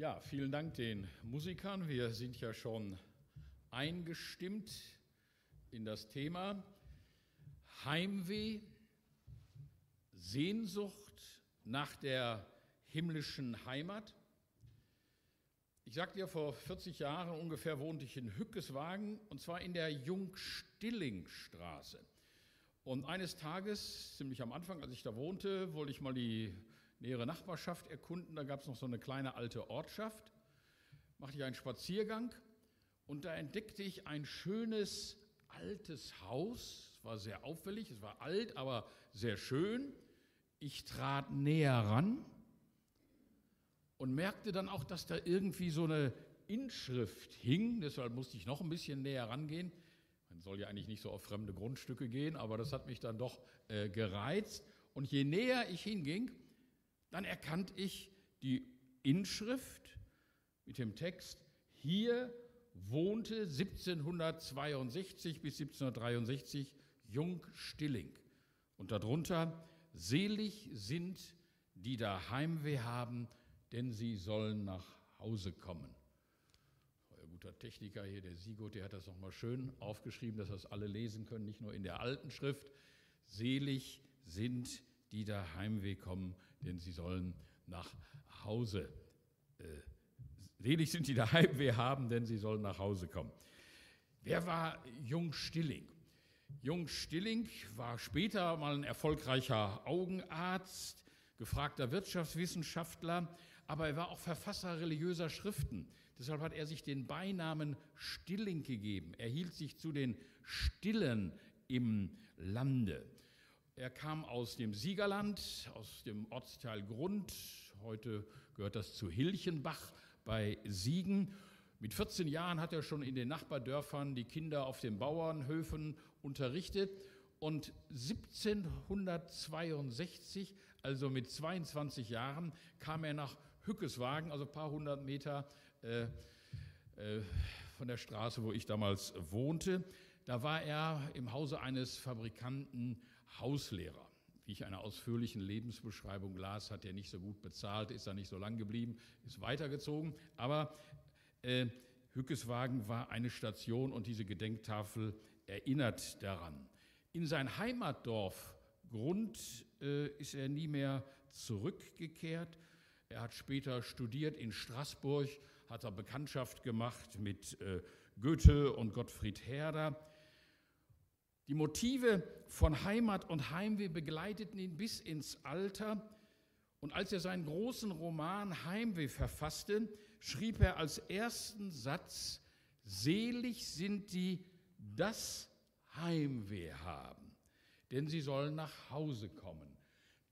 Ja, vielen Dank den Musikern. Wir sind ja schon eingestimmt in das Thema Heimweh, Sehnsucht nach der himmlischen Heimat. Ich sagte dir, vor 40 Jahren ungefähr wohnte ich in Hückeswagen und zwar in der Jungstillingstraße. Und eines Tages, ziemlich am Anfang, als ich da wohnte, wollte ich mal die nähere Nachbarschaft erkunden. Da gab es noch so eine kleine alte Ortschaft. Machte ich einen Spaziergang und da entdeckte ich ein schönes altes Haus. Es war sehr auffällig, es war alt, aber sehr schön. Ich trat näher ran und merkte dann auch, dass da irgendwie so eine Inschrift hing. Deshalb musste ich noch ein bisschen näher rangehen. Man soll ja eigentlich nicht so auf fremde Grundstücke gehen, aber das hat mich dann doch äh, gereizt. Und je näher ich hinging, dann erkannte ich die Inschrift mit dem Text, hier wohnte 1762 bis 1763 Jung Stilling. Und darunter, selig sind, die da Heimweh haben, denn sie sollen nach Hause kommen. Euer guter Techniker hier, der Sigot, der hat das nochmal schön aufgeschrieben, dass das alle lesen können, nicht nur in der alten Schrift. Selig sind, die da Heimweh kommen, denn sie sollen nach Hause. Äh, selig sind die, die Heimweh haben, denn sie sollen nach Hause kommen. Wer war Jung Stilling? Jung Stilling war später mal ein erfolgreicher Augenarzt, gefragter Wirtschaftswissenschaftler, aber er war auch Verfasser religiöser Schriften. Deshalb hat er sich den Beinamen Stilling gegeben. Er hielt sich zu den Stillen im Lande. Er kam aus dem Siegerland, aus dem Ortsteil Grund. Heute gehört das zu Hilchenbach bei Siegen. Mit 14 Jahren hat er schon in den Nachbardörfern die Kinder auf den Bauernhöfen unterrichtet. Und 1762, also mit 22 Jahren, kam er nach Hückeswagen, also ein paar hundert Meter äh, äh, von der Straße, wo ich damals wohnte. Da war er im Hause eines Fabrikanten Hauslehrer. Wie ich einer ausführlichen Lebensbeschreibung las, hat er nicht so gut bezahlt, ist da nicht so lang geblieben, ist weitergezogen. Aber äh, Hückeswagen war eine Station und diese Gedenktafel erinnert daran. In sein Heimatdorf Grund äh, ist er nie mehr zurückgekehrt. Er hat später studiert in Straßburg, hat er Bekanntschaft gemacht mit äh, Goethe und Gottfried Herder. Die Motive von Heimat und Heimweh begleiteten ihn bis ins Alter. Und als er seinen großen Roman Heimweh verfasste, schrieb er als ersten Satz, Selig sind die, das Heimweh haben, denn sie sollen nach Hause kommen.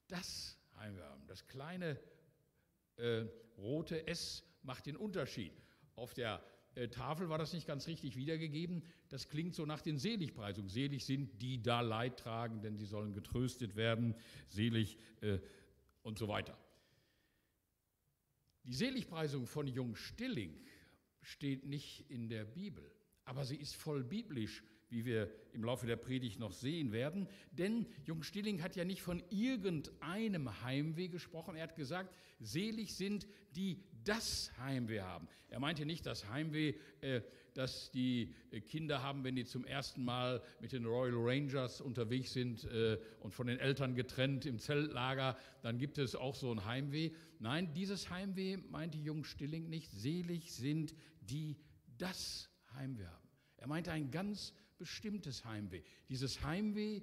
Das Heimweh haben, das kleine äh, rote S macht den Unterschied. Auf der äh, Tafel war das nicht ganz richtig wiedergegeben. Das klingt so nach den Seligpreisungen. Selig sind die da Leid tragen, denn sie sollen getröstet werden. Selig äh, und so weiter. Die Seligpreisung von Jung Stilling steht nicht in der Bibel, aber sie ist voll biblisch wie wir im Laufe der Predigt noch sehen werden. Denn Jung Stilling hat ja nicht von irgendeinem Heimweh gesprochen. Er hat gesagt, selig sind, die das Heimweh haben. Er meinte nicht das Heimweh, äh, das die Kinder haben, wenn die zum ersten Mal mit den Royal Rangers unterwegs sind äh, und von den Eltern getrennt im Zeltlager. Dann gibt es auch so ein Heimweh. Nein, dieses Heimweh meinte Jung Stilling nicht. Selig sind, die das Heimweh haben. Er meinte ein ganz bestimmtes Heimweh. Dieses Heimweh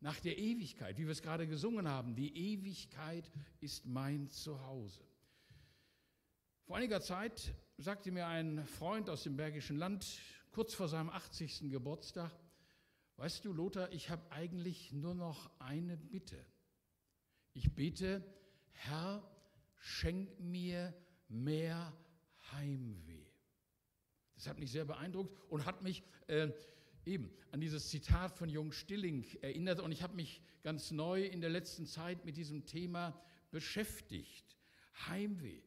nach der Ewigkeit, wie wir es gerade gesungen haben. Die Ewigkeit ist mein Zuhause. Vor einiger Zeit sagte mir ein Freund aus dem Bergischen Land, kurz vor seinem 80. Geburtstag, weißt du, Lothar, ich habe eigentlich nur noch eine Bitte. Ich bete, Herr, schenk mir mehr Heimweh. Das hat mich sehr beeindruckt und hat mich äh, eben an dieses Zitat von Jung Stilling erinnert und ich habe mich ganz neu in der letzten Zeit mit diesem Thema beschäftigt. Heimweh.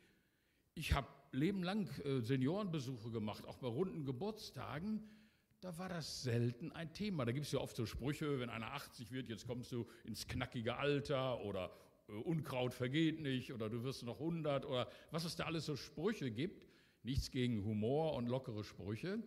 Ich habe lebenlang äh, Seniorenbesuche gemacht, auch bei runden Geburtstagen. Da war das selten ein Thema. Da gibt es ja oft so Sprüche, wenn einer 80 wird, jetzt kommst du ins knackige Alter oder Unkraut vergeht nicht oder du wirst noch 100 oder was es da alles so Sprüche gibt. Nichts gegen Humor und lockere Sprüche.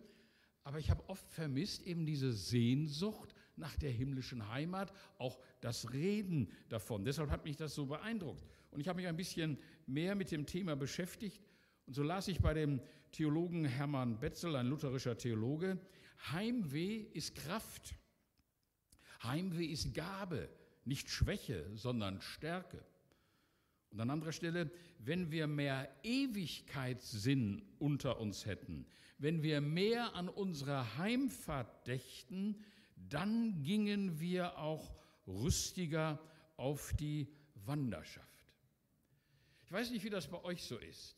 Aber ich habe oft vermisst eben diese Sehnsucht nach der himmlischen Heimat, auch das Reden davon. Deshalb hat mich das so beeindruckt. Und ich habe mich ein bisschen mehr mit dem Thema beschäftigt. Und so las ich bei dem Theologen Hermann Betzel, ein lutherischer Theologe, Heimweh ist Kraft. Heimweh ist Gabe, nicht Schwäche, sondern Stärke. Und an anderer Stelle, wenn wir mehr Ewigkeitssinn unter uns hätten, wenn wir mehr an unsere Heimfahrt dächten, dann gingen wir auch rüstiger auf die Wanderschaft. Ich weiß nicht, wie das bei euch so ist.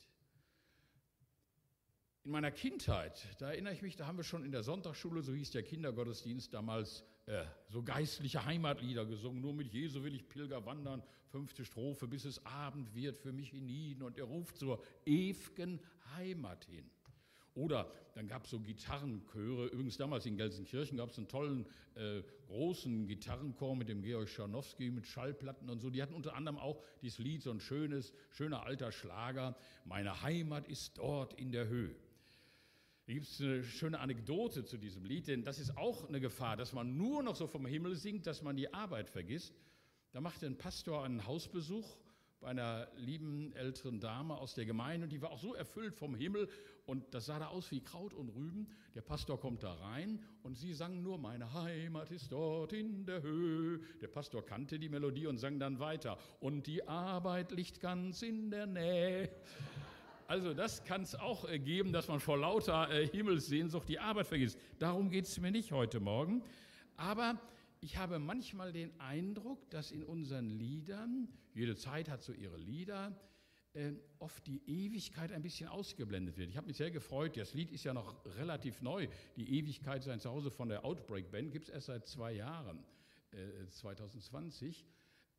In meiner Kindheit, da erinnere ich mich, da haben wir schon in der Sonntagsschule, so hieß der Kindergottesdienst damals, äh, so geistliche Heimatlieder gesungen. Nur mit Jesu will ich Pilger wandern. Fünfte Strophe, bis es Abend wird für mich hinein. Und er ruft zur ewigen Heimat hin. Oder dann gab es so Gitarrenchöre. Übrigens damals in Gelsenkirchen gab es einen tollen, äh, großen Gitarrenchor mit dem Georg Scharnowski mit Schallplatten und so. Die hatten unter anderem auch dieses Lied, so ein schönes, schöner alter Schlager. Meine Heimat ist dort in der Höhe. Da gibt es eine schöne Anekdote zu diesem Lied, denn das ist auch eine Gefahr, dass man nur noch so vom Himmel singt, dass man die Arbeit vergisst. Da machte ein Pastor einen Hausbesuch bei einer lieben älteren Dame aus der Gemeinde und die war auch so erfüllt vom Himmel und das sah da aus wie Kraut und Rüben. Der Pastor kommt da rein und sie sang nur, meine Heimat ist dort in der Höhe. Der Pastor kannte die Melodie und sang dann weiter und die Arbeit liegt ganz in der Nähe. Also das kann es auch äh, geben, dass man vor lauter äh, Himmelssehnsucht die Arbeit vergisst. Darum geht es mir nicht heute Morgen. Aber ich habe manchmal den Eindruck, dass in unseren Liedern, jede Zeit hat so ihre Lieder, äh, oft die Ewigkeit ein bisschen ausgeblendet wird. Ich habe mich sehr gefreut, das Lied ist ja noch relativ neu. Die Ewigkeit sein Zuhause von der Outbreak Band gibt es erst seit zwei Jahren, 2020.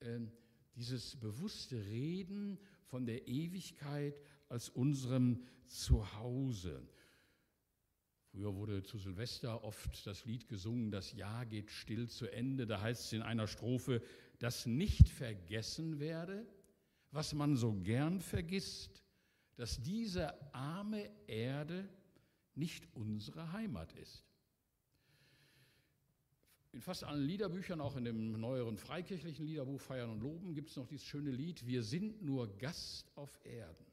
Ähm, dieses bewusste Reden von der Ewigkeit als unserem Zuhause. Früher wurde zu Silvester oft das Lied gesungen, das Jahr geht still zu Ende. Da heißt es in einer Strophe, dass nicht vergessen werde, was man so gern vergisst, dass diese arme Erde nicht unsere Heimat ist. In fast allen Liederbüchern, auch in dem neueren freikirchlichen Liederbuch Feiern und Loben, gibt es noch dieses schöne Lied, wir sind nur Gast auf Erden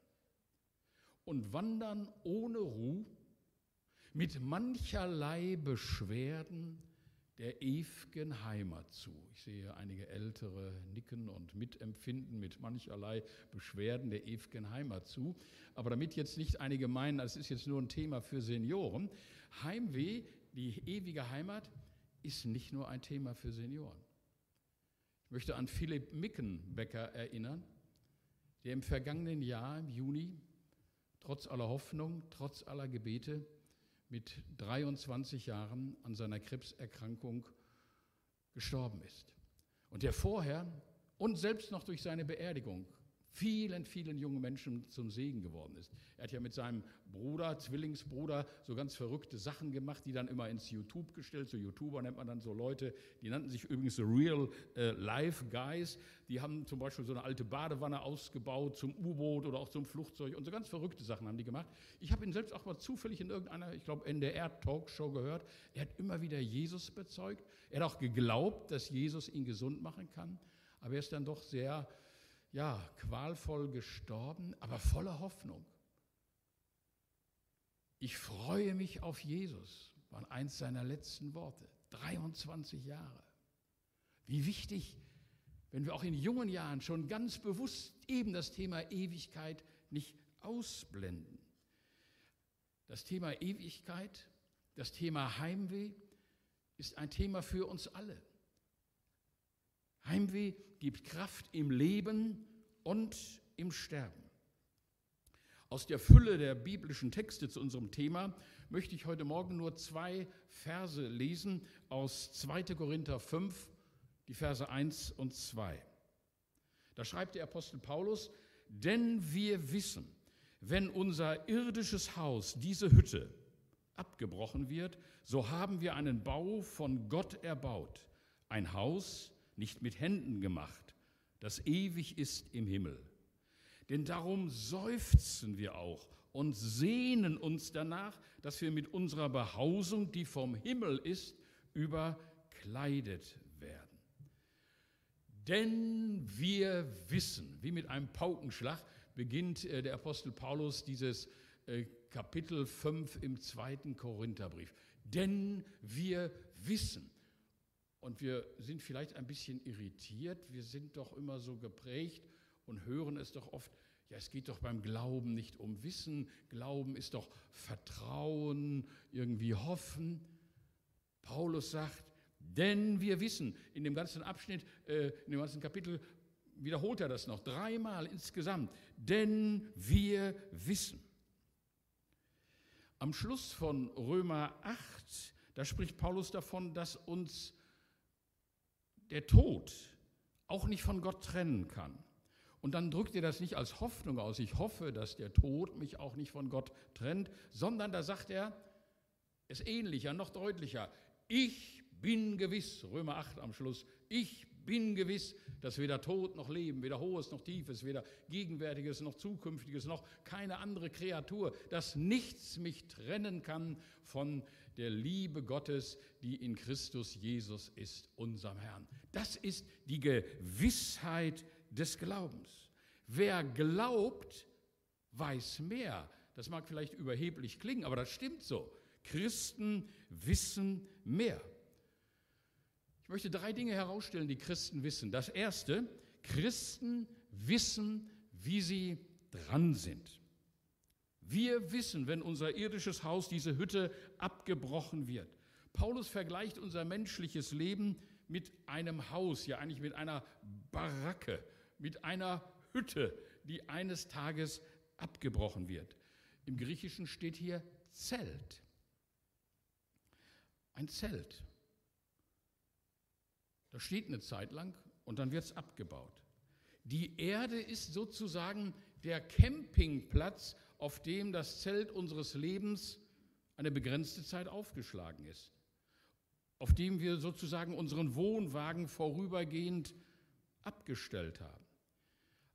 und wandern ohne Ruhe mit mancherlei Beschwerden der ewigen Heimat zu. Ich sehe einige Ältere nicken und mitempfinden mit mancherlei Beschwerden der ewigen Heimat zu. Aber damit jetzt nicht einige meinen, das ist jetzt nur ein Thema für Senioren, Heimweh, die ewige Heimat, ist nicht nur ein Thema für Senioren. Ich möchte an Philipp Mickenbecker erinnern, der im vergangenen Jahr, im Juni, trotz aller Hoffnung, trotz aller Gebete mit 23 Jahren an seiner Krebserkrankung gestorben ist. Und der vorher und selbst noch durch seine Beerdigung vielen, vielen jungen Menschen zum Segen geworden ist. Er hat ja mit seinem Bruder, Zwillingsbruder, so ganz verrückte Sachen gemacht, die dann immer ins YouTube gestellt. So YouTuber nennt man dann so Leute, die nannten sich übrigens so Real äh, Life Guys. Die haben zum Beispiel so eine alte Badewanne ausgebaut zum U-Boot oder auch zum Flugzeug und so ganz verrückte Sachen haben die gemacht. Ich habe ihn selbst auch mal zufällig in irgendeiner, ich glaube, NDR-Talkshow gehört. Er hat immer wieder Jesus bezeugt. Er hat auch geglaubt, dass Jesus ihn gesund machen kann. Aber er ist dann doch sehr ja, qualvoll gestorben, aber voller Hoffnung. Ich freue mich auf Jesus, waren eins seiner letzten Worte. 23 Jahre. Wie wichtig, wenn wir auch in jungen Jahren schon ganz bewusst eben das Thema Ewigkeit nicht ausblenden. Das Thema Ewigkeit, das Thema Heimweh ist ein Thema für uns alle. Heimweh gibt Kraft im Leben und im Sterben. Aus der Fülle der biblischen Texte zu unserem Thema möchte ich heute Morgen nur zwei Verse lesen aus 2. Korinther 5, die Verse 1 und 2. Da schreibt der Apostel Paulus, denn wir wissen, wenn unser irdisches Haus, diese Hütte, abgebrochen wird, so haben wir einen Bau von Gott erbaut, ein Haus nicht mit Händen gemacht, das ewig ist im Himmel. Denn darum seufzen wir auch und sehnen uns danach, dass wir mit unserer Behausung, die vom Himmel ist, überkleidet werden. Denn wir wissen, wie mit einem Paukenschlag beginnt äh, der Apostel Paulus dieses äh, Kapitel 5 im zweiten Korintherbrief. Denn wir wissen. Und wir sind vielleicht ein bisschen irritiert, wir sind doch immer so geprägt und hören es doch oft, ja, es geht doch beim Glauben nicht um Wissen, Glauben ist doch Vertrauen, irgendwie Hoffen. Paulus sagt, denn wir wissen, in dem ganzen Abschnitt, äh, in dem ganzen Kapitel wiederholt er das noch dreimal insgesamt, denn wir wissen. Am Schluss von Römer 8, da spricht Paulus davon, dass uns der Tod auch nicht von Gott trennen kann. Und dann drückt er das nicht als Hoffnung aus, ich hoffe, dass der Tod mich auch nicht von Gott trennt, sondern da sagt er es ähnlicher, noch deutlicher, ich bin gewiss, Römer 8 am Schluss, ich bin gewiss, dass weder Tod noch Leben, weder Hohes noch Tiefes, weder Gegenwärtiges noch Zukünftiges noch keine andere Kreatur, dass nichts mich trennen kann von der Liebe Gottes, die in Christus Jesus ist, unserem Herrn. Das ist die Gewissheit des Glaubens. Wer glaubt, weiß mehr. Das mag vielleicht überheblich klingen, aber das stimmt so. Christen wissen mehr. Ich möchte drei Dinge herausstellen, die Christen wissen. Das erste, Christen wissen, wie sie dran sind. Wir wissen, wenn unser irdisches Haus, diese Hütte, abgebrochen wird. Paulus vergleicht unser menschliches Leben mit einem Haus, ja eigentlich mit einer Baracke, mit einer Hütte, die eines Tages abgebrochen wird. Im Griechischen steht hier Zelt. Ein Zelt. Das steht eine Zeit lang und dann wird es abgebaut. Die Erde ist sozusagen der Campingplatz, auf dem das Zelt unseres Lebens eine begrenzte Zeit aufgeschlagen ist, auf dem wir sozusagen unseren Wohnwagen vorübergehend abgestellt haben.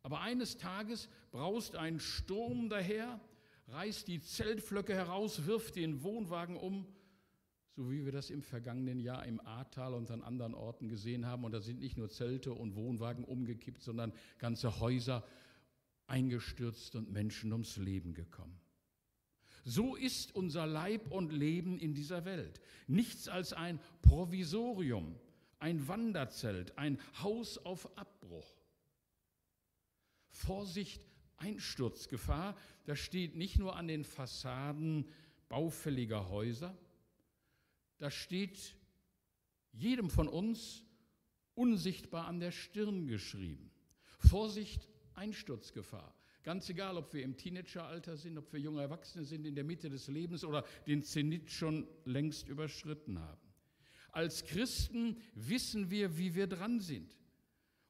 Aber eines Tages braust ein Sturm daher, reißt die Zeltflöcke heraus, wirft den Wohnwagen um so wie wir das im vergangenen Jahr im Ahrtal und an anderen Orten gesehen haben. Und da sind nicht nur Zelte und Wohnwagen umgekippt, sondern ganze Häuser eingestürzt und Menschen ums Leben gekommen. So ist unser Leib und Leben in dieser Welt. Nichts als ein Provisorium, ein Wanderzelt, ein Haus auf Abbruch. Vorsicht, Einsturzgefahr, das steht nicht nur an den Fassaden baufälliger Häuser, da steht jedem von uns unsichtbar an der Stirn geschrieben. Vorsicht, Einsturzgefahr. Ganz egal, ob wir im Teenageralter sind, ob wir junge Erwachsene sind, in der Mitte des Lebens oder den Zenit schon längst überschritten haben. Als Christen wissen wir, wie wir dran sind.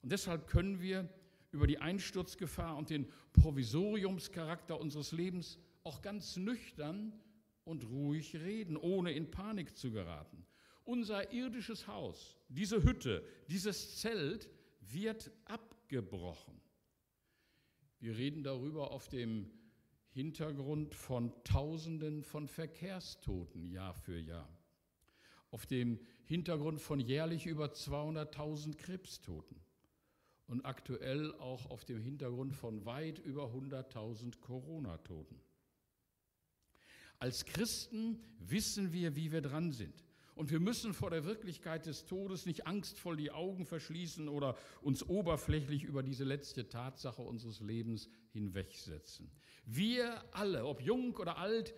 Und deshalb können wir über die Einsturzgefahr und den Provisoriumscharakter unseres Lebens auch ganz nüchtern und ruhig reden, ohne in Panik zu geraten. Unser irdisches Haus, diese Hütte, dieses Zelt wird abgebrochen. Wir reden darüber auf dem Hintergrund von Tausenden von Verkehrstoten Jahr für Jahr. Auf dem Hintergrund von jährlich über 200.000 Krebstoten. Und aktuell auch auf dem Hintergrund von weit über 100.000 Corona-Toten. Als Christen wissen wir, wie wir dran sind. Und wir müssen vor der Wirklichkeit des Todes nicht angstvoll die Augen verschließen oder uns oberflächlich über diese letzte Tatsache unseres Lebens hinwegsetzen. Wir alle, ob jung oder alt,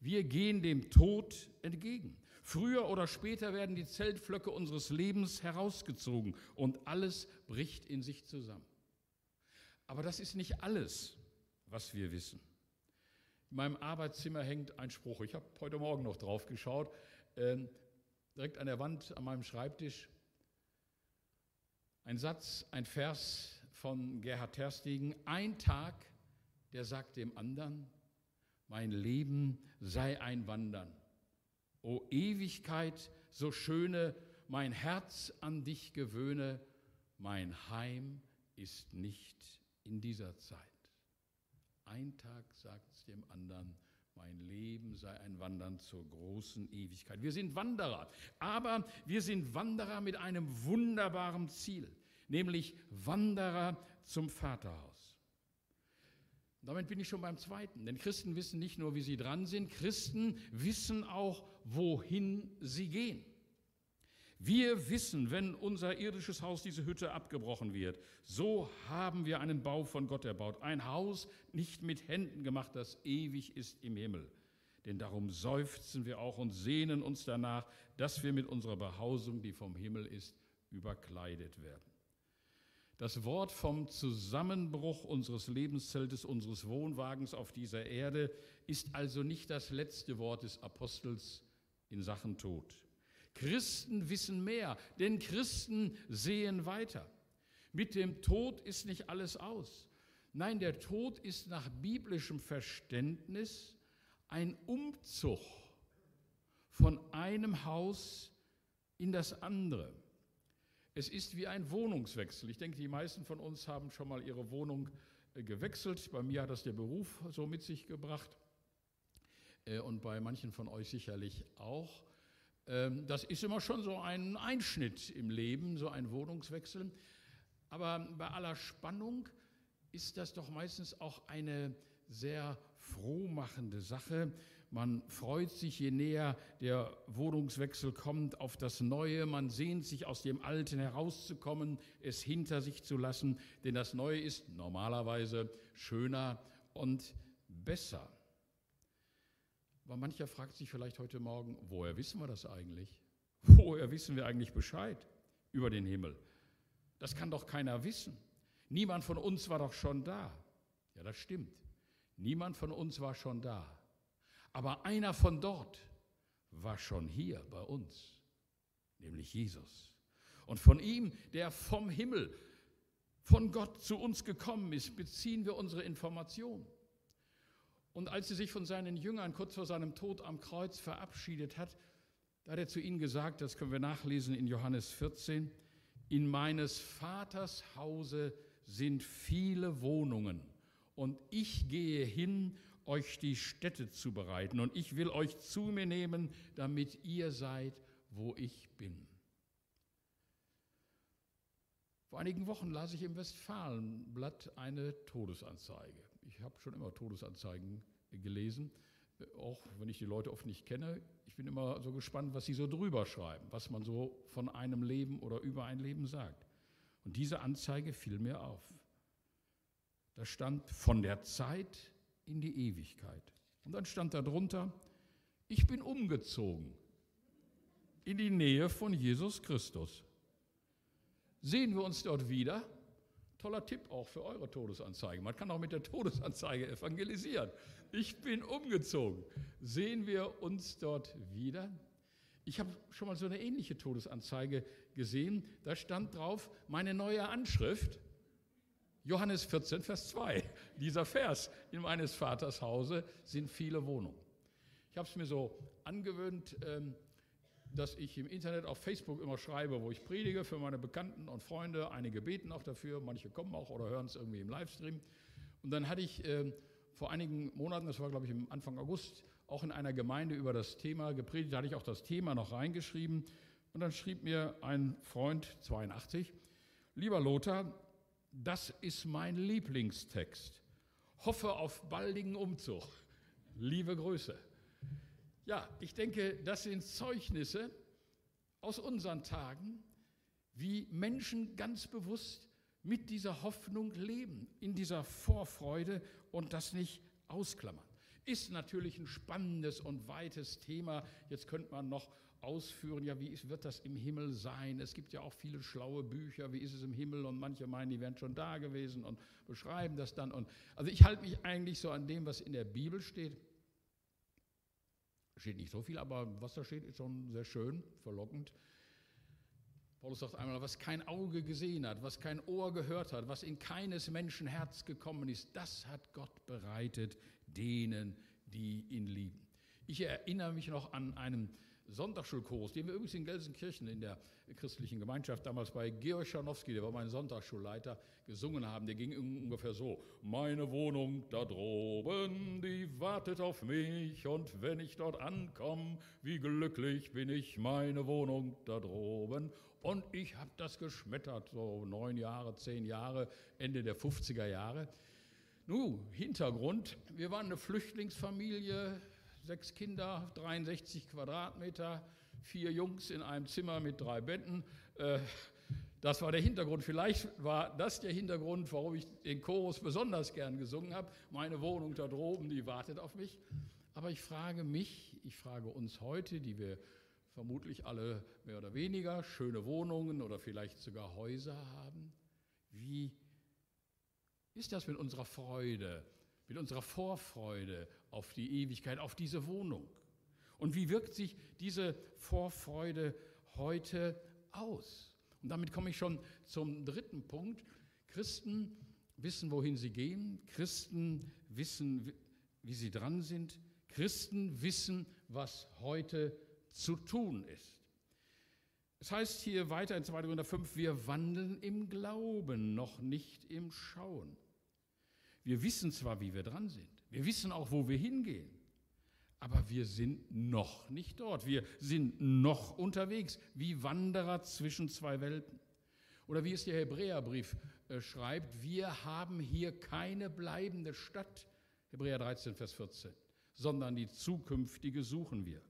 wir gehen dem Tod entgegen. Früher oder später werden die Zeltflöcke unseres Lebens herausgezogen und alles bricht in sich zusammen. Aber das ist nicht alles, was wir wissen. In meinem Arbeitszimmer hängt ein Spruch. Ich habe heute Morgen noch drauf geschaut. Ähm, direkt an der Wand an meinem Schreibtisch. Ein Satz, ein Vers von Gerhard Terstegen. Ein Tag, der sagt dem anderen, mein Leben sei ein Wandern. O Ewigkeit, so schöne, mein Herz an dich gewöhne, mein Heim ist nicht in dieser Zeit. Ein Tag sagt es dem anderen, mein Leben sei ein Wandern zur großen Ewigkeit. Wir sind Wanderer, aber wir sind Wanderer mit einem wunderbaren Ziel, nämlich Wanderer zum Vaterhaus. Damit bin ich schon beim zweiten, denn Christen wissen nicht nur, wie sie dran sind, Christen wissen auch, wohin sie gehen. Wir wissen, wenn unser irdisches Haus, diese Hütte abgebrochen wird, so haben wir einen Bau von Gott erbaut. Ein Haus nicht mit Händen gemacht, das ewig ist im Himmel. Denn darum seufzen wir auch und sehnen uns danach, dass wir mit unserer Behausung, die vom Himmel ist, überkleidet werden. Das Wort vom Zusammenbruch unseres Lebenszeltes, unseres Wohnwagens auf dieser Erde ist also nicht das letzte Wort des Apostels in Sachen Tod. Christen wissen mehr, denn Christen sehen weiter. Mit dem Tod ist nicht alles aus. Nein, der Tod ist nach biblischem Verständnis ein Umzug von einem Haus in das andere. Es ist wie ein Wohnungswechsel. Ich denke, die meisten von uns haben schon mal ihre Wohnung äh, gewechselt. Bei mir hat das der Beruf so mit sich gebracht äh, und bei manchen von euch sicherlich auch. Ähm, das ist immer schon so ein Einschnitt im Leben, so ein Wohnungswechsel. Aber bei aller Spannung ist das doch meistens auch eine sehr frohmachende Sache. Man freut sich, je näher der Wohnungswechsel kommt, auf das Neue. Man sehnt sich, aus dem Alten herauszukommen, es hinter sich zu lassen, denn das Neue ist normalerweise schöner und besser. Aber mancher fragt sich vielleicht heute Morgen, woher wissen wir das eigentlich? Woher wissen wir eigentlich Bescheid über den Himmel? Das kann doch keiner wissen. Niemand von uns war doch schon da. Ja, das stimmt. Niemand von uns war schon da. Aber einer von dort war schon hier bei uns, nämlich Jesus. Und von ihm, der vom Himmel, von Gott zu uns gekommen ist, beziehen wir unsere Informationen. Und als er sich von seinen Jüngern kurz vor seinem Tod am Kreuz verabschiedet hat, da hat er zu ihnen gesagt, das können wir nachlesen in Johannes 14, in meines Vaters Hause sind viele Wohnungen und ich gehe hin, euch die Städte zu bereiten und ich will euch zu mir nehmen, damit ihr seid, wo ich bin. Vor einigen Wochen las ich im Westfalenblatt eine Todesanzeige ich habe schon immer Todesanzeigen gelesen, äh, auch wenn ich die Leute oft nicht kenne. Ich bin immer so gespannt, was sie so drüber schreiben, was man so von einem Leben oder über ein Leben sagt. Und diese Anzeige fiel mir auf. Da stand von der Zeit in die Ewigkeit. Und dann stand darunter, ich bin umgezogen in die Nähe von Jesus Christus. Sehen wir uns dort wieder? Toller Tipp auch für eure Todesanzeige. Man kann auch mit der Todesanzeige evangelisieren. Ich bin umgezogen. Sehen wir uns dort wieder? Ich habe schon mal so eine ähnliche Todesanzeige gesehen. Da stand drauf, meine neue Anschrift, Johannes 14, Vers 2. Dieser Vers, in meines Vaters Hause sind viele Wohnungen. Ich habe es mir so angewöhnt, ähm, dass ich im Internet auf Facebook immer schreibe, wo ich predige für meine Bekannten und Freunde. Einige beten auch dafür, manche kommen auch oder hören es irgendwie im Livestream. Und dann hatte ich äh, vor einigen Monaten, das war glaube ich im Anfang August, auch in einer Gemeinde über das Thema gepredigt. Da hatte ich auch das Thema noch reingeschrieben. Und dann schrieb mir ein Freund, 82, lieber Lothar, das ist mein Lieblingstext. Hoffe auf baldigen Umzug. Liebe Grüße. Ja, ich denke, das sind Zeugnisse aus unseren Tagen, wie Menschen ganz bewusst mit dieser Hoffnung leben, in dieser Vorfreude und das nicht ausklammern. Ist natürlich ein spannendes und weites Thema. Jetzt könnte man noch ausführen, ja, wie wird das im Himmel sein? Es gibt ja auch viele schlaue Bücher, wie ist es im Himmel? Und manche meinen, die wären schon da gewesen und beschreiben das dann. Und, also ich halte mich eigentlich so an dem, was in der Bibel steht steht nicht so viel, aber was da steht, ist schon sehr schön, verlockend. Paulus sagt einmal, was kein Auge gesehen hat, was kein Ohr gehört hat, was in keines Menschen Herz gekommen ist, das hat Gott bereitet denen, die ihn lieben. Ich erinnere mich noch an einen Sonntagsschulchorus, den wir übrigens in Gelsenkirchen in der christlichen Gemeinschaft damals bei Georg Scharnowski, der war mein Sonntagsschulleiter, gesungen haben. Der ging ungefähr so: Meine Wohnung da droben, wartet auf mich und wenn ich dort ankomme, wie glücklich bin ich, meine Wohnung da droben. Und ich habe das geschmettert, so neun Jahre, zehn Jahre, Ende der 50er Jahre. Nun, Hintergrund, wir waren eine Flüchtlingsfamilie, sechs Kinder, 63 Quadratmeter, vier Jungs in einem Zimmer mit drei Betten. Äh, das war der Hintergrund. Vielleicht war das der Hintergrund, warum ich den Chorus besonders gern gesungen habe. Meine Wohnung da droben, die wartet auf mich. Aber ich frage mich, ich frage uns heute, die wir vermutlich alle mehr oder weniger schöne Wohnungen oder vielleicht sogar Häuser haben, wie ist das mit unserer Freude, mit unserer Vorfreude auf die Ewigkeit, auf diese Wohnung? Und wie wirkt sich diese Vorfreude heute aus? Und damit komme ich schon zum dritten Punkt. Christen wissen, wohin sie gehen. Christen wissen, wie sie dran sind. Christen wissen, was heute zu tun ist. Es heißt hier weiter in 2. Korinther 5, wir wandeln im Glauben, noch nicht im Schauen. Wir wissen zwar, wie wir dran sind, wir wissen auch, wo wir hingehen, aber wir sind noch nicht dort. Wir sind noch unterwegs, wie Wanderer zwischen zwei Welten. Oder wie es der Hebräerbrief äh, schreibt, wir haben hier keine bleibende Stadt, Hebräer 13, Vers 14, sondern die zukünftige suchen wir.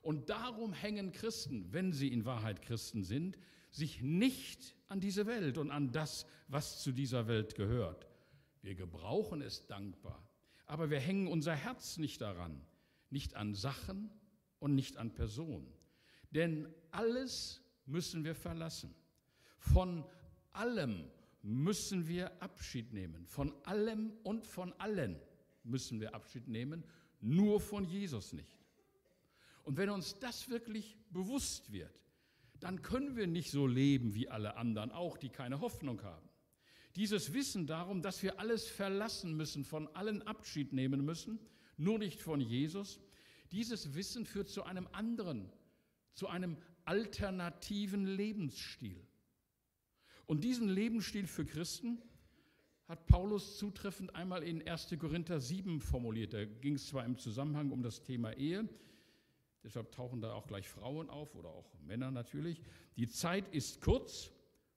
Und darum hängen Christen, wenn sie in Wahrheit Christen sind, sich nicht an diese Welt und an das, was zu dieser Welt gehört. Wir gebrauchen es dankbar, aber wir hängen unser Herz nicht daran, nicht an Sachen und nicht an Personen. Denn alles müssen wir verlassen. Von allem müssen wir Abschied nehmen. Von allem und von allen müssen wir Abschied nehmen, nur von Jesus nicht. Und wenn uns das wirklich bewusst wird, dann können wir nicht so leben wie alle anderen, auch die keine Hoffnung haben. Dieses Wissen darum, dass wir alles verlassen müssen, von allen Abschied nehmen müssen, nur nicht von Jesus, dieses Wissen führt zu einem anderen, zu einem alternativen Lebensstil. Und diesen Lebensstil für Christen hat Paulus zutreffend einmal in 1. Korinther 7 formuliert. Da ging es zwar im Zusammenhang um das Thema Ehe, deshalb tauchen da auch gleich Frauen auf oder auch Männer natürlich. Die Zeit ist kurz,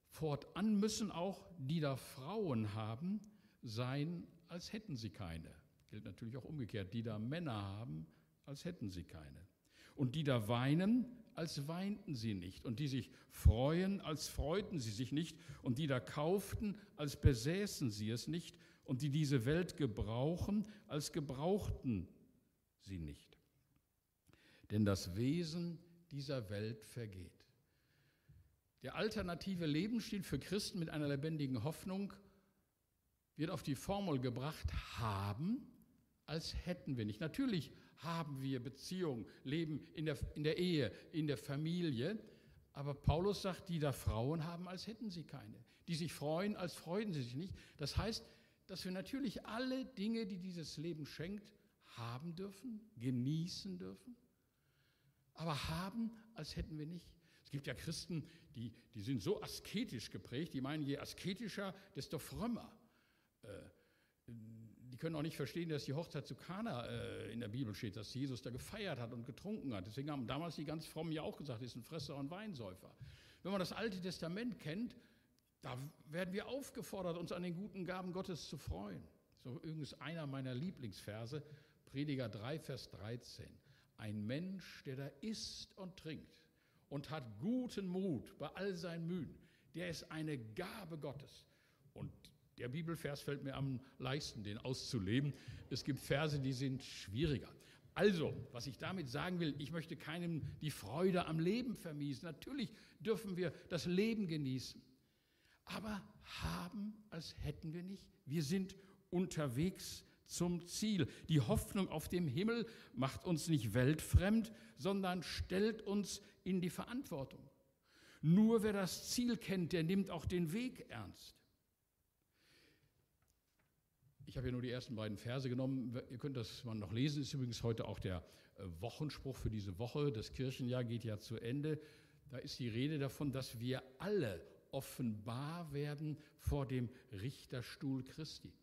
Fortan müssen auch, die da Frauen haben, sein, als hätten sie keine. Gilt natürlich auch umgekehrt, die da Männer haben, als hätten sie keine. Und die da weinen, als weinten sie nicht. Und die sich freuen, als freuten sie sich nicht. Und die da kauften, als besäßen sie es nicht. Und die diese Welt gebrauchen, als gebrauchten sie nicht. Denn das Wesen dieser Welt vergeht. Der alternative Lebensstil für Christen mit einer lebendigen Hoffnung wird auf die Formel gebracht, haben, als hätten wir nicht. Natürlich haben wir Beziehungen, leben in der, in der Ehe, in der Familie, aber Paulus sagt, die da Frauen haben, als hätten sie keine. Die sich freuen, als freuen sie sich nicht. Das heißt, dass wir natürlich alle Dinge, die dieses Leben schenkt, haben dürfen, genießen dürfen, aber haben, als hätten wir nicht. Es gibt ja Christen, die, die sind so asketisch geprägt, die meinen, je asketischer, desto frömmer. Äh, können auch nicht verstehen, dass die Hochzeit zu Kana äh, in der Bibel steht, dass Jesus da gefeiert hat und getrunken hat. Deswegen haben damals die ganz frommen ja auch gesagt, ist ein Fresser und Weinsäufer. Wenn man das Alte Testament kennt, da werden wir aufgefordert, uns an den guten Gaben Gottes zu freuen. So übrigens einer meiner Lieblingsverse, Prediger 3, Vers 13. Ein Mensch, der da isst und trinkt, und hat guten Mut bei all seinen Mühen. Der ist eine Gabe Gottes. Und der Bibelvers fällt mir am leichtesten, den auszuleben. Es gibt Verse, die sind schwieriger. Also, was ich damit sagen will, ich möchte keinem die Freude am Leben vermiesen. Natürlich dürfen wir das Leben genießen. Aber haben, als hätten wir nicht. Wir sind unterwegs zum Ziel. Die Hoffnung auf dem Himmel macht uns nicht weltfremd, sondern stellt uns in die Verantwortung. Nur wer das Ziel kennt, der nimmt auch den Weg ernst. Ich habe hier nur die ersten beiden Verse genommen. Ihr könnt das mal noch lesen. Ist übrigens heute auch der Wochenspruch für diese Woche. Das Kirchenjahr geht ja zu Ende. Da ist die Rede davon, dass wir alle offenbar werden vor dem Richterstuhl Christi.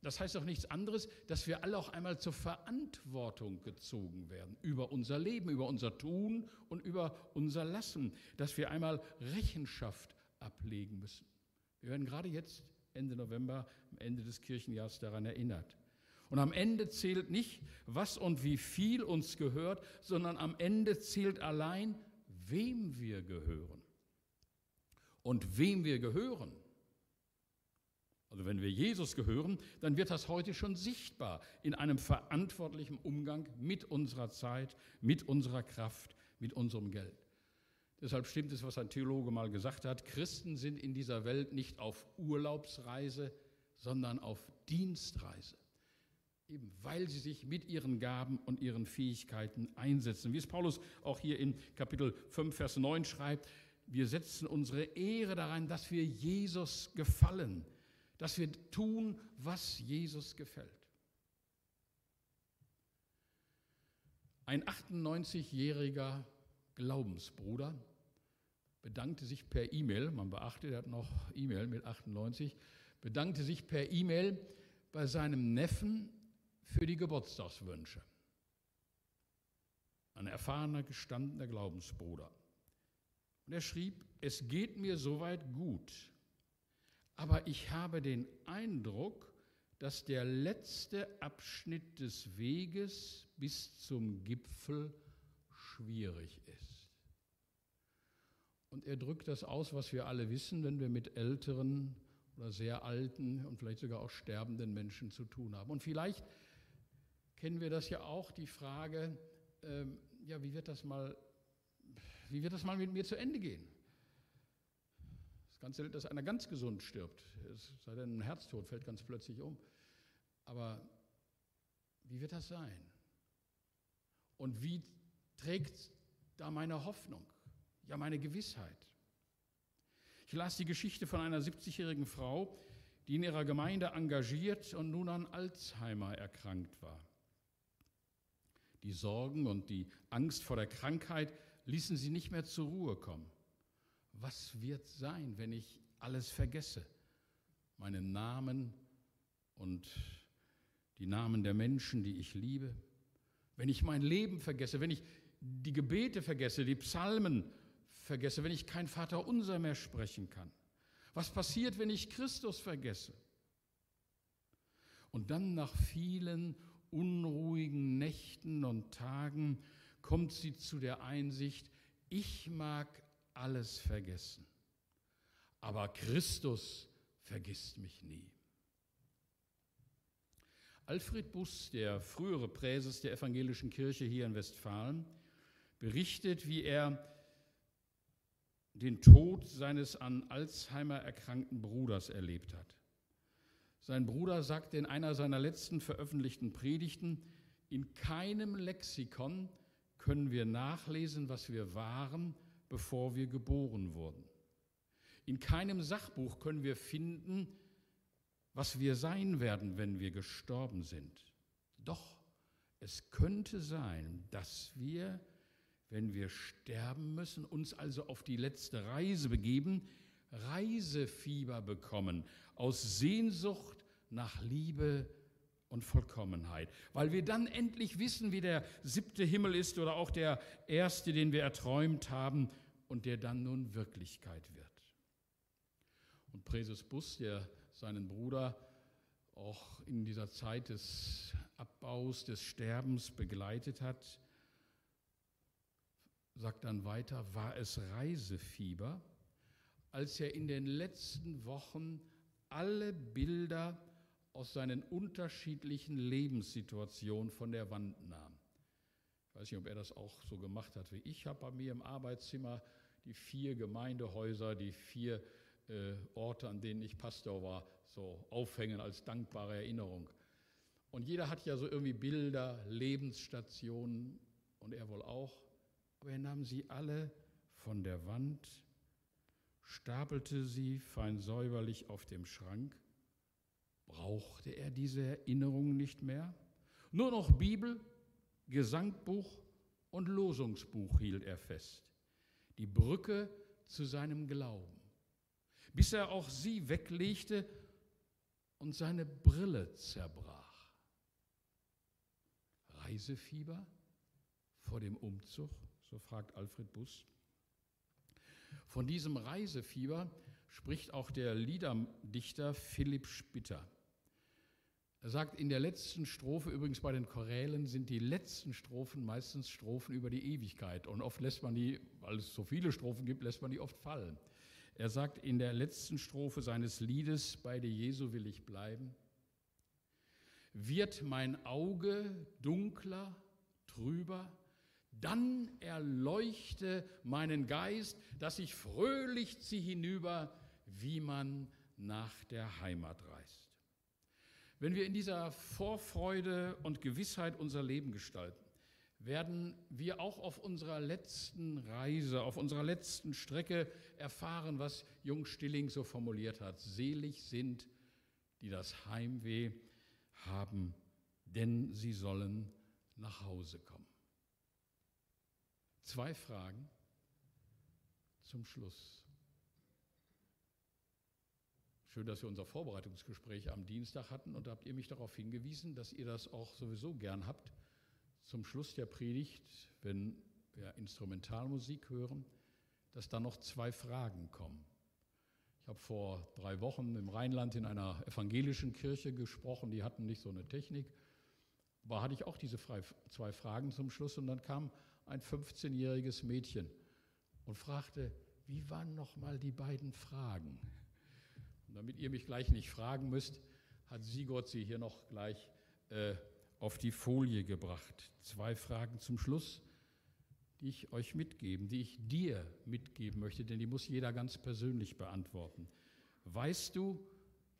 Das heißt doch nichts anderes, dass wir alle auch einmal zur Verantwortung gezogen werden über unser Leben, über unser Tun und über unser Lassen, dass wir einmal Rechenschaft ablegen müssen. Wir werden gerade jetzt, Ende November, am Ende des Kirchenjahres daran erinnert. Und am Ende zählt nicht, was und wie viel uns gehört, sondern am Ende zählt allein, wem wir gehören. Und wem wir gehören. Also wenn wir Jesus gehören, dann wird das heute schon sichtbar in einem verantwortlichen Umgang mit unserer Zeit, mit unserer Kraft, mit unserem Geld. Deshalb stimmt es, was ein Theologe mal gesagt hat, Christen sind in dieser Welt nicht auf Urlaubsreise, sondern auf Dienstreise eben weil sie sich mit ihren Gaben und ihren Fähigkeiten einsetzen. Wie es Paulus auch hier in Kapitel 5, Vers 9 schreibt, wir setzen unsere Ehre daran, dass wir Jesus gefallen, dass wir tun, was Jesus gefällt. Ein 98-jähriger Glaubensbruder bedankte sich per E-Mail, man beachte, er hat noch E-Mail mit 98, bedankte sich per E-Mail bei seinem Neffen für die Geburtstagswünsche. Ein erfahrener, gestandener Glaubensbruder. Und er schrieb, es geht mir soweit gut, aber ich habe den Eindruck, dass der letzte Abschnitt des Weges bis zum Gipfel schwierig ist. Und er drückt das aus, was wir alle wissen, wenn wir mit älteren oder sehr alten und vielleicht sogar auch sterbenden Menschen zu tun haben. Und vielleicht kennen wir das ja auch, die Frage, ähm, ja, wie wird das mal, wie wird das mal mit mir zu Ende gehen? Das Ganze, dass einer ganz gesund stirbt, es sei denn, ein Herztod fällt ganz plötzlich um. Aber wie wird das sein? Und wie trägt da meine Hoffnung, ja meine Gewissheit? Ich las die Geschichte von einer 70-jährigen Frau, die in ihrer Gemeinde engagiert und nun an Alzheimer erkrankt war. Die Sorgen und die Angst vor der Krankheit ließen sie nicht mehr zur Ruhe kommen. Was wird sein, wenn ich alles vergesse? Meinen Namen und die Namen der Menschen, die ich liebe? Wenn ich mein Leben vergesse, wenn ich die Gebete vergesse, die Psalmen vergesse, wenn ich kein Vater unser mehr sprechen kann? Was passiert, wenn ich Christus vergesse? Und dann nach vielen unruhigen Nächten und Tagen kommt sie zu der Einsicht, ich mag alles vergessen, aber Christus vergisst mich nie. Alfred Buss, der frühere Präses der evangelischen Kirche hier in Westfalen, berichtet, wie er den Tod seines an Alzheimer erkrankten Bruders erlebt hat. Sein Bruder sagte in einer seiner letzten veröffentlichten Predigten, in keinem Lexikon können wir nachlesen, was wir waren, bevor wir geboren wurden. In keinem Sachbuch können wir finden, was wir sein werden, wenn wir gestorben sind. Doch es könnte sein, dass wir, wenn wir sterben müssen, uns also auf die letzte Reise begeben, Reisefieber bekommen, aus Sehnsucht nach Liebe und Vollkommenheit, weil wir dann endlich wissen, wie der siebte Himmel ist oder auch der erste, den wir erträumt haben und der dann nun Wirklichkeit wird. Und Präses Bus, der seinen Bruder auch in dieser Zeit des Abbaus, des Sterbens begleitet hat, sagt dann weiter, war es Reisefieber, als er in den letzten Wochen alle Bilder aus seinen unterschiedlichen Lebenssituationen von der Wand nahm. Ich weiß nicht, ob er das auch so gemacht hat wie ich. Habe bei mir im Arbeitszimmer die vier Gemeindehäuser, die vier äh, Orte, an denen ich Pastor war, so aufhängen als dankbare Erinnerung. Und jeder hat ja so irgendwie Bilder, Lebensstationen und er wohl auch. Aber er nahm sie alle von der Wand stapelte sie fein säuberlich auf dem Schrank. Brauchte er diese Erinnerungen nicht mehr? Nur noch Bibel Gesangbuch und Losungsbuch hielt er fest. Die Brücke zu seinem Glauben. Bis er auch sie weglegte und seine Brille zerbrach. Reisefieber vor dem Umzug, so fragt Alfred Buss. Von diesem Reisefieber spricht auch der Liederdichter Philipp Spitter. Er sagt, in der letzten Strophe, übrigens bei den Chorälen, sind die letzten Strophen meistens Strophen über die Ewigkeit. Und oft lässt man die, weil es so viele Strophen gibt, lässt man die oft fallen. Er sagt in der letzten Strophe seines Liedes, bei dir Jesu will ich bleiben, wird mein Auge dunkler, trüber, dann erleuchte meinen Geist, dass ich fröhlich ziehe hinüber, wie man nach der Heimat reist. Wenn wir in dieser Vorfreude und Gewissheit unser Leben gestalten, werden wir auch auf unserer letzten Reise, auf unserer letzten Strecke erfahren, was Jung Stilling so formuliert hat. Selig sind, die das Heimweh haben, denn sie sollen nach Hause kommen. Zwei Fragen zum Schluss. Schön, dass wir unser Vorbereitungsgespräch am Dienstag hatten und da habt ihr mich darauf hingewiesen, dass ihr das auch sowieso gern habt. Zum Schluss der Predigt, wenn wir Instrumentalmusik hören, dass da noch zwei Fragen kommen. Ich habe vor drei Wochen im Rheinland in einer evangelischen Kirche gesprochen, die hatten nicht so eine Technik. Aber hatte ich auch diese zwei Fragen zum Schluss und dann kam ein 15-jähriges Mädchen und fragte, wie waren nochmal die beiden Fragen? Und damit ihr mich gleich nicht fragen müsst, hat Sigurd sie hier noch gleich äh, auf die Folie gebracht. Zwei Fragen zum Schluss, die ich euch mitgeben, die ich dir mitgeben möchte, denn die muss jeder ganz persönlich beantworten. Weißt du,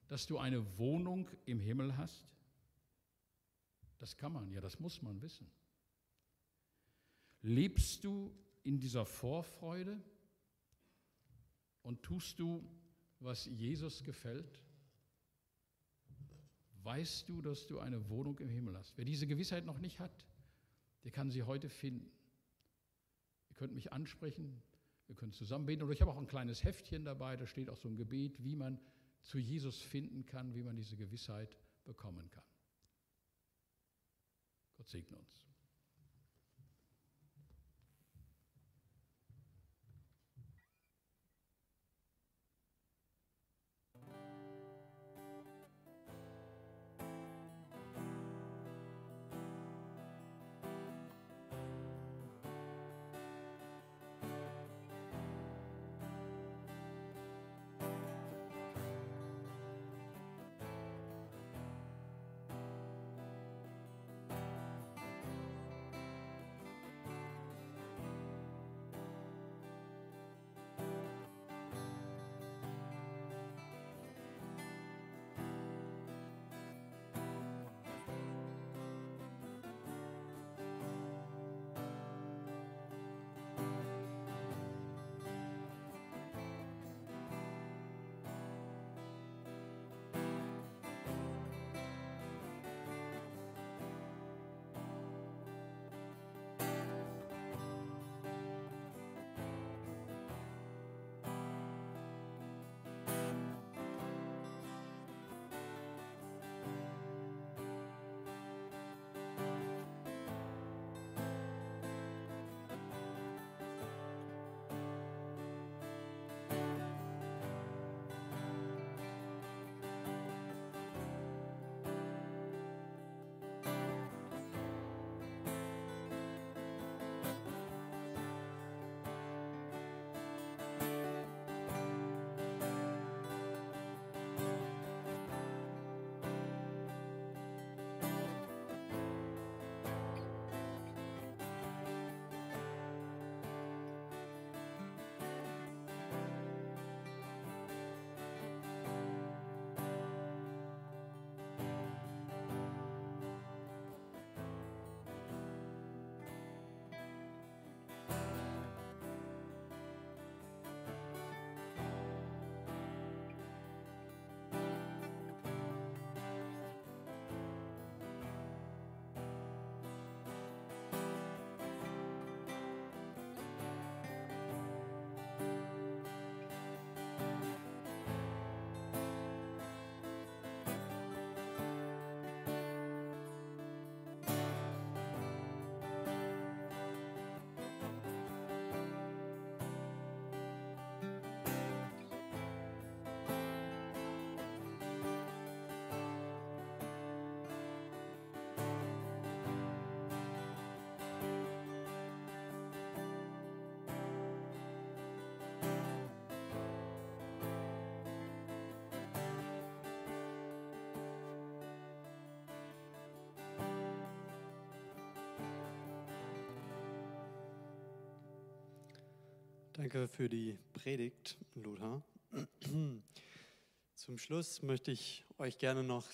dass du eine Wohnung im Himmel hast? Das kann man, ja, das muss man wissen. Lebst du in dieser Vorfreude und tust du, was Jesus gefällt? Weißt du, dass du eine Wohnung im Himmel hast? Wer diese Gewissheit noch nicht hat, der kann sie heute finden. Ihr könnt mich ansprechen, wir können zusammen beten. Oder ich habe auch ein kleines Heftchen dabei, da steht auch so ein Gebet, wie man zu Jesus finden kann, wie man diese Gewissheit bekommen kann. Gott segne uns. Danke für die Predigt, Lothar. Zum Schluss möchte ich euch gerne noch